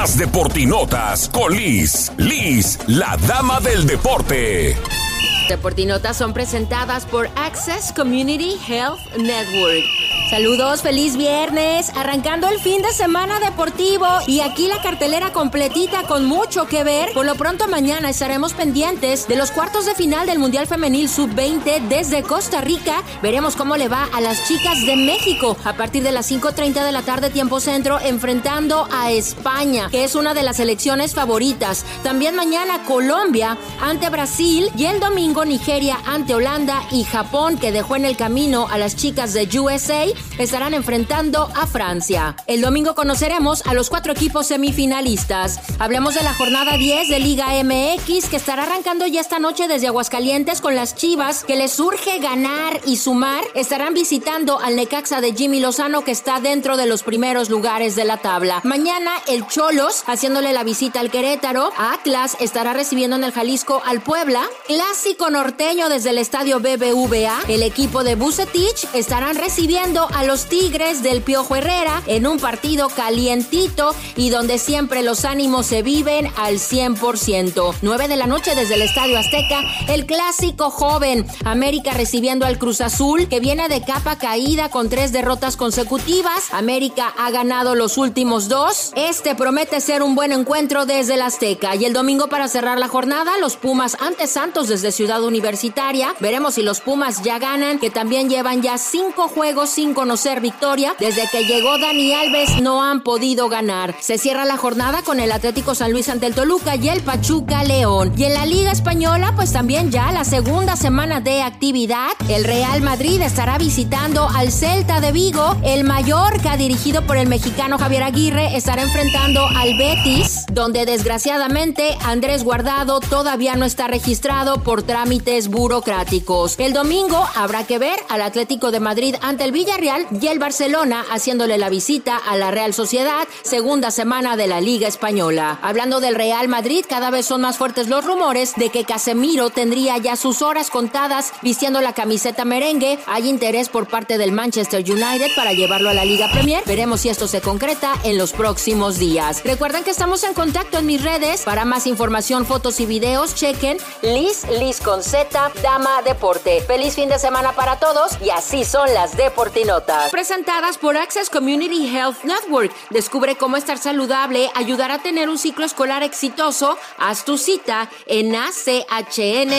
Las Deportinotas con Liz. Liz, la dama del deporte. Deportinotas son presentadas por Access Community Health Network. Saludos, feliz viernes, arrancando el fin de semana deportivo y aquí la cartelera completita con mucho que ver. Por lo pronto mañana estaremos pendientes de los cuartos de final del Mundial Femenil Sub-20 desde Costa Rica. Veremos cómo le va a las chicas de México a partir de las 5.30 de la tarde tiempo centro enfrentando a España, que es una de las selecciones favoritas. También mañana Colombia ante Brasil y el domingo Nigeria ante Holanda y Japón que dejó en el camino a las chicas de USA estarán enfrentando a Francia. El domingo conoceremos a los cuatro equipos semifinalistas. Hablemos de la jornada 10 de Liga MX que estará arrancando ya esta noche desde Aguascalientes con las Chivas que les surge ganar y sumar. Estarán visitando al Necaxa de Jimmy Lozano que está dentro de los primeros lugares de la tabla. Mañana el Cholos haciéndole la visita al Querétaro. Atlas estará recibiendo en el Jalisco al Puebla. Clásico norteño desde el estadio BBVA. El equipo de Bucetich estarán recibiendo a los Tigres del Piojo Herrera en un partido calientito y donde siempre los ánimos se viven al 100%. 9 de la noche desde el Estadio Azteca, el clásico joven. América recibiendo al Cruz Azul que viene de capa caída con tres derrotas consecutivas. América ha ganado los últimos dos. Este promete ser un buen encuentro desde el Azteca. Y el domingo para cerrar la jornada, los Pumas ante Santos desde Ciudad Universitaria. Veremos si los Pumas ya ganan, que también llevan ya cinco juegos sin conocer victoria. Desde que llegó Dani Alves no han podido ganar. Se cierra la jornada con el Atlético San Luis ante el Toluca y el Pachuca León. Y en la Liga Española, pues también ya la segunda semana de actividad. El Real Madrid estará visitando al Celta de Vigo. El Mallorca, dirigido por el mexicano Javier Aguirre, estará enfrentando al Betis, donde desgraciadamente Andrés Guardado todavía no está registrado por trámites burocráticos. El domingo habrá que ver al Atlético de Madrid ante el Villarreal y el Barcelona haciéndole la visita a la Real Sociedad, segunda semana de la Liga Española. Hablando del Real Madrid, cada vez son más fuertes los rumores de que Casemiro tendría ya sus horas contadas vistiendo la camiseta merengue. Hay interés por parte del Manchester United para llevarlo a la Liga Premier. Veremos si esto se concreta en los próximos días. Recuerden que estamos en contacto en mis redes. Para más información, fotos y videos, chequen Liz Liz con Z, Dama Deporte. Feliz fin de semana para todos y así son las Deportinos. Presentadas por Access Community Health Network. Descubre cómo estar saludable, ayudar a tener un ciclo escolar exitoso. Haz tu cita en achn.net.